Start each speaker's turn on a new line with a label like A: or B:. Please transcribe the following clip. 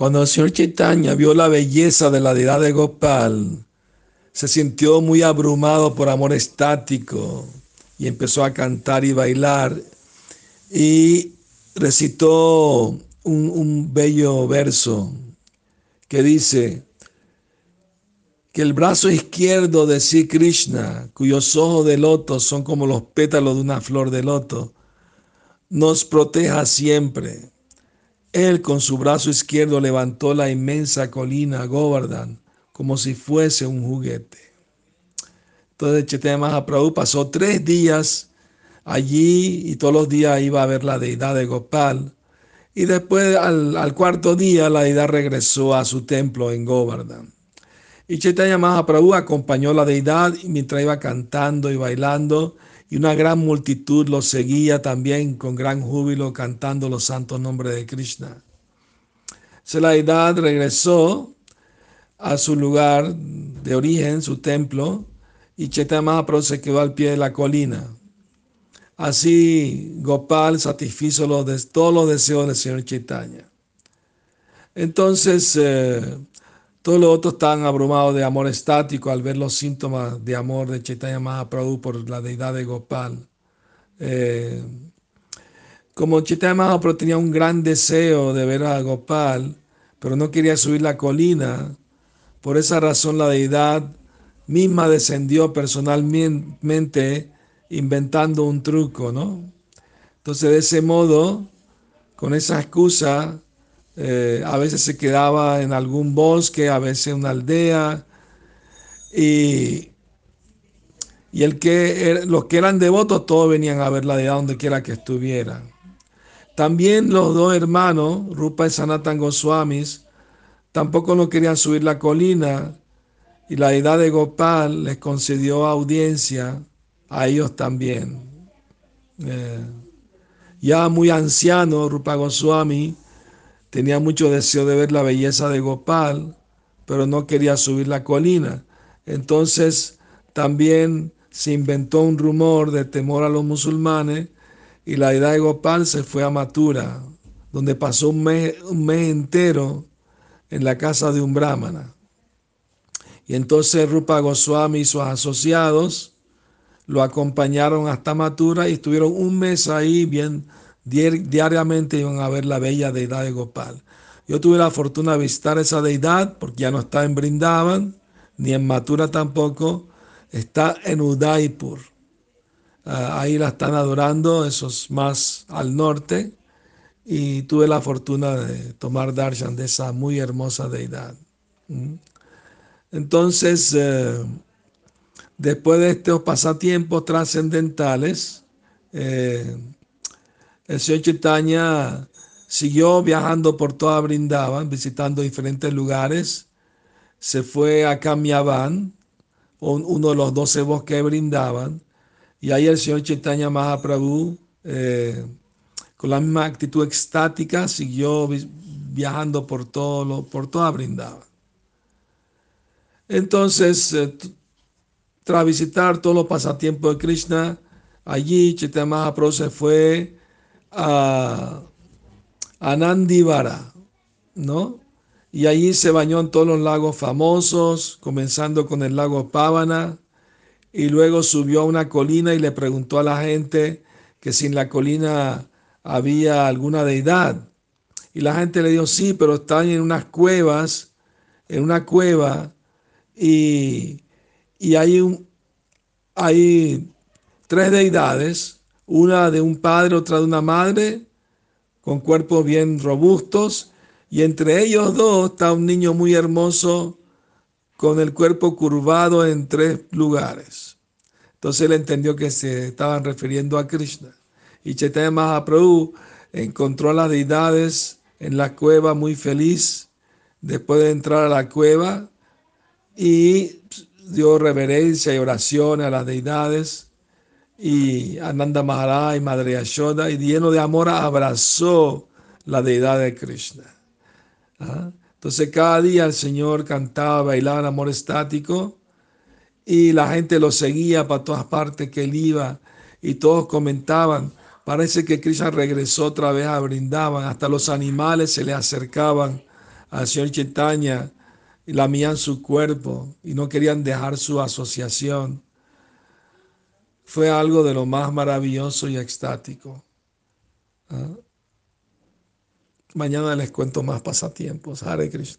A: Cuando el señor Chaitanya vio la belleza de la deidad de Gopal, se sintió muy abrumado por amor estático y empezó a cantar y bailar y recitó un, un bello verso que dice que el brazo izquierdo de Sri Krishna, cuyos ojos de loto son como los pétalos de una flor de loto, nos proteja siempre. Él con su brazo izquierdo levantó la inmensa colina Govardhan como si fuese un juguete. Entonces Chaitanya Mahaprabhu pasó tres días allí y todos los días iba a ver la deidad de Gopal. Y después al, cuarto día la deidad regresó a su templo en Govardhan. Y Chaitanya Mahaprabhu acompañó a la deidad mientras iba cantando y bailando y una gran multitud lo seguía también con gran júbilo cantando los santos nombres de Krishna. Se la deidad regresó a su lugar de origen, su templo, y Chaitanya Mahaprabhu se quedó al pie de la colina. Así Gopal satisfizo los, todos los deseos del Señor Chaitanya. Entonces, eh, todos los otros estaban abrumados de amor estático al ver los síntomas de amor de Chaitanya Mahaprabhu por la deidad de Gopal. Eh, como Chaitanya Mahaprabhu tenía un gran deseo de ver a Gopal, pero no quería subir la colina, por esa razón la deidad misma descendió personalmente inventando un truco, ¿no? Entonces de ese modo, con esa excusa, eh, a veces se quedaba en algún bosque, a veces en una aldea. Y, y el que, er, los que eran devotos todos venían a ver la deidad donde quiera que estuvieran. También los dos hermanos, Rupa y Sanatan Goswamis, tampoco no querían subir la colina y la deidad de Gopal les concedió audiencia a ellos también. Eh, ya muy anciano, Rupa Goswami Tenía mucho deseo de ver la belleza de Gopal, pero no quería subir la colina. Entonces también se inventó un rumor de temor a los musulmanes y la edad de Gopal se fue a Mathura, donde pasó un mes, un mes entero en la casa de un brahmana. Y entonces Rupa Goswami y sus asociados lo acompañaron hasta Mathura y estuvieron un mes ahí bien diariamente iban a ver la bella deidad de Gopal. Yo tuve la fortuna de visitar esa deidad porque ya no está en Brindavan, ni en Mathura tampoco, está en Udaipur. Ah, ahí la están adorando, esos más al norte, y tuve la fortuna de tomar darshan de esa muy hermosa deidad. ¿Mm? Entonces, eh, después de estos pasatiempos trascendentales, eh, el señor Chaitanya siguió viajando por toda Brindavan, visitando diferentes lugares. Se fue a Kamyavan, uno de los doce bosques de Brindavan, y ahí el señor Chaitanya Mahaprabhu, eh, con la misma actitud extática, siguió viajando por, todo por toda Brindavan. Entonces, eh, tras visitar todos los pasatiempos de Krishna, allí Chaitanya Mahaprabhu se fue a, Nandivara, ¿no? Y allí se bañó en todos los lagos famosos, comenzando con el lago Pávana, y luego subió a una colina y le preguntó a la gente que si en la colina había alguna deidad. Y la gente le dijo, sí, pero están en unas cuevas, en una cueva, y, y hay, un, hay tres deidades una de un padre, otra de una madre, con cuerpos bien robustos, y entre ellos dos está un niño muy hermoso con el cuerpo curvado en tres lugares. Entonces él entendió que se estaban refiriendo a Krishna. Y Chaitanya Mahaprabhu encontró a las deidades en la cueva muy feliz después de entrar a la cueva y dio reverencia y oración a las deidades y Ananda Maharaj y Madre Yashoda, y lleno de amor abrazó la deidad de Krishna. ¿Ah? Entonces cada día el Señor cantaba, bailaba en amor estático y la gente lo seguía para todas partes que él iba y todos comentaban, parece que Krishna regresó otra vez a Brindaban, hasta los animales se le acercaban al Señor Chaitanya y lamían su cuerpo y no querían dejar su asociación. Fue algo de lo más maravilloso y extático. ¿ah? Mañana les cuento más pasatiempos. Hare Krishna.